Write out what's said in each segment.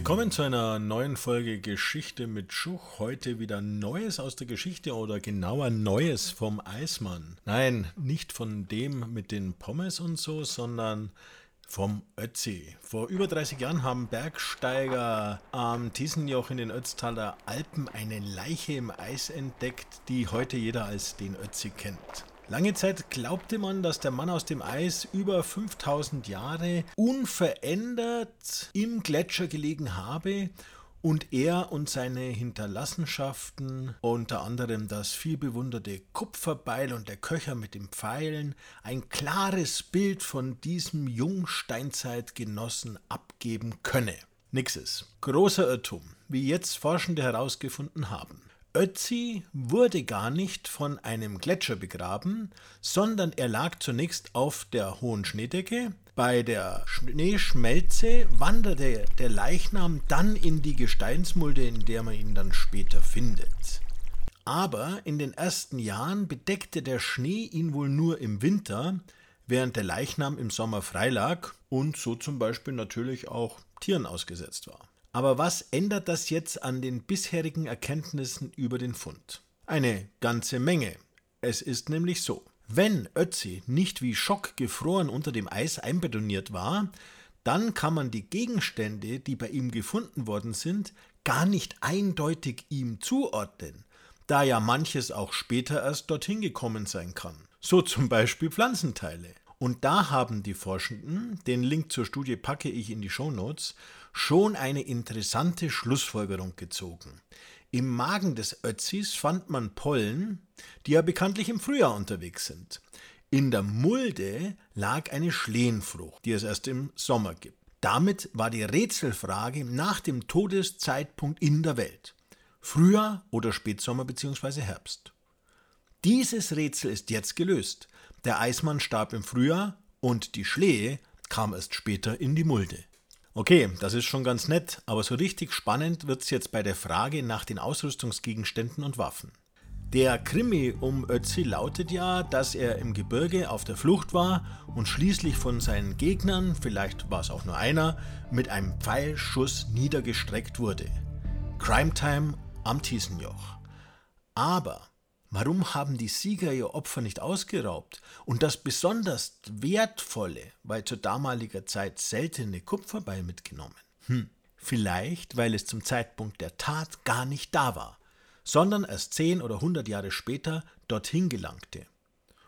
Willkommen zu einer neuen Folge Geschichte mit Schuch. Heute wieder Neues aus der Geschichte oder genauer Neues vom Eismann. Nein, nicht von dem mit den Pommes und so, sondern vom Ötzi. Vor über 30 Jahren haben Bergsteiger am Tiesenjoch in den Ötztaler Alpen eine Leiche im Eis entdeckt, die heute jeder als den Ötzi kennt. Lange Zeit glaubte man, dass der Mann aus dem Eis über 5000 Jahre unverändert im Gletscher gelegen habe und er und seine Hinterlassenschaften, unter anderem das vielbewunderte Kupferbeil und der Köcher mit den Pfeilen, ein klares Bild von diesem Jungsteinzeitgenossen abgeben könne. Nixes. Großer Irrtum, wie jetzt Forschende herausgefunden haben. Ötzi wurde gar nicht von einem Gletscher begraben, sondern er lag zunächst auf der hohen Schneedecke. Bei der Schneeschmelze wanderte der Leichnam dann in die Gesteinsmulde, in der man ihn dann später findet. Aber in den ersten Jahren bedeckte der Schnee ihn wohl nur im Winter, während der Leichnam im Sommer freilag und so zum Beispiel natürlich auch Tieren ausgesetzt war. Aber was ändert das jetzt an den bisherigen Erkenntnissen über den Fund? Eine ganze Menge. Es ist nämlich so. Wenn Ötzi nicht wie Schock gefroren unter dem Eis einbetoniert war, dann kann man die Gegenstände, die bei ihm gefunden worden sind, gar nicht eindeutig ihm zuordnen, da ja manches auch später erst dorthin gekommen sein kann. So zum Beispiel Pflanzenteile. Und da haben die Forschenden, den Link zur Studie packe ich in die Shownotes, schon eine interessante Schlussfolgerung gezogen. Im Magen des Ötzis fand man Pollen, die ja bekanntlich im Frühjahr unterwegs sind. In der Mulde lag eine Schlehenfrucht, die es erst im Sommer gibt. Damit war die Rätselfrage nach dem Todeszeitpunkt in der Welt. Frühjahr oder Spätsommer bzw. Herbst. Dieses Rätsel ist jetzt gelöst. Der Eismann starb im Frühjahr und die Schlehe kam erst später in die Mulde. Okay, das ist schon ganz nett, aber so richtig spannend wird es jetzt bei der Frage nach den Ausrüstungsgegenständen und Waffen. Der Krimi um Ötzi lautet ja, dass er im Gebirge auf der Flucht war und schließlich von seinen Gegnern, vielleicht war es auch nur einer, mit einem Pfeilschuss niedergestreckt wurde. Crime Time am Tiesenjoch. Aber Warum haben die Sieger ihr Opfer nicht ausgeraubt und das besonders wertvolle, weil zu damaliger Zeit seltene Kupferbeil mitgenommen? Hm, vielleicht, weil es zum Zeitpunkt der Tat gar nicht da war, sondern erst zehn oder hundert Jahre später dorthin gelangte.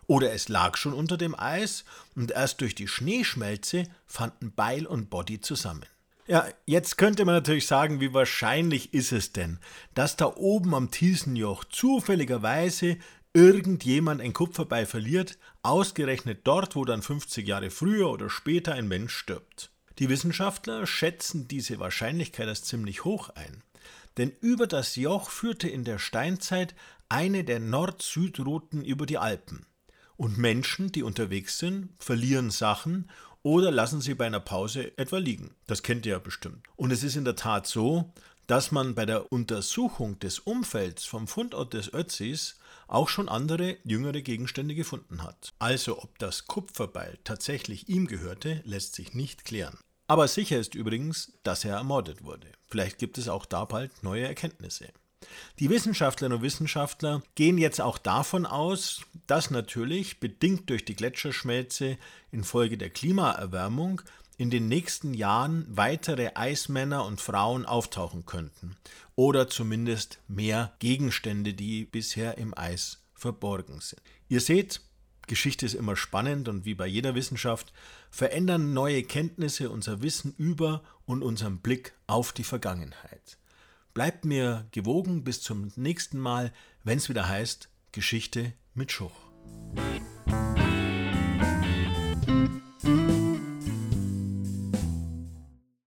Oder es lag schon unter dem Eis und erst durch die Schneeschmelze fanden Beil und Body zusammen. Ja, jetzt könnte man natürlich sagen, wie wahrscheinlich ist es denn, dass da oben am Tiesenjoch zufälligerweise irgendjemand ein Kupferbeil verliert, ausgerechnet dort, wo dann 50 Jahre früher oder später ein Mensch stirbt. Die Wissenschaftler schätzen diese Wahrscheinlichkeit als ziemlich hoch ein. Denn über das Joch führte in der Steinzeit eine der Nord-Süd-Routen über die Alpen. Und Menschen, die unterwegs sind, verlieren Sachen oder lassen sie bei einer Pause etwa liegen. Das kennt ihr ja bestimmt. Und es ist in der Tat so, dass man bei der Untersuchung des Umfelds vom Fundort des Ötzis auch schon andere jüngere Gegenstände gefunden hat. Also ob das Kupferbeil tatsächlich ihm gehörte, lässt sich nicht klären. Aber sicher ist übrigens, dass er ermordet wurde. Vielleicht gibt es auch da bald neue Erkenntnisse. Die Wissenschaftlerinnen und Wissenschaftler gehen jetzt auch davon aus, dass natürlich, bedingt durch die Gletscherschmelze infolge der Klimaerwärmung, in den nächsten Jahren weitere Eismänner und Frauen auftauchen könnten. Oder zumindest mehr Gegenstände, die bisher im Eis verborgen sind. Ihr seht, Geschichte ist immer spannend und wie bei jeder Wissenschaft verändern neue Kenntnisse unser Wissen über und unseren Blick auf die Vergangenheit. Bleibt mir gewogen bis zum nächsten Mal, wenn es wieder heißt Geschichte mit Schuch.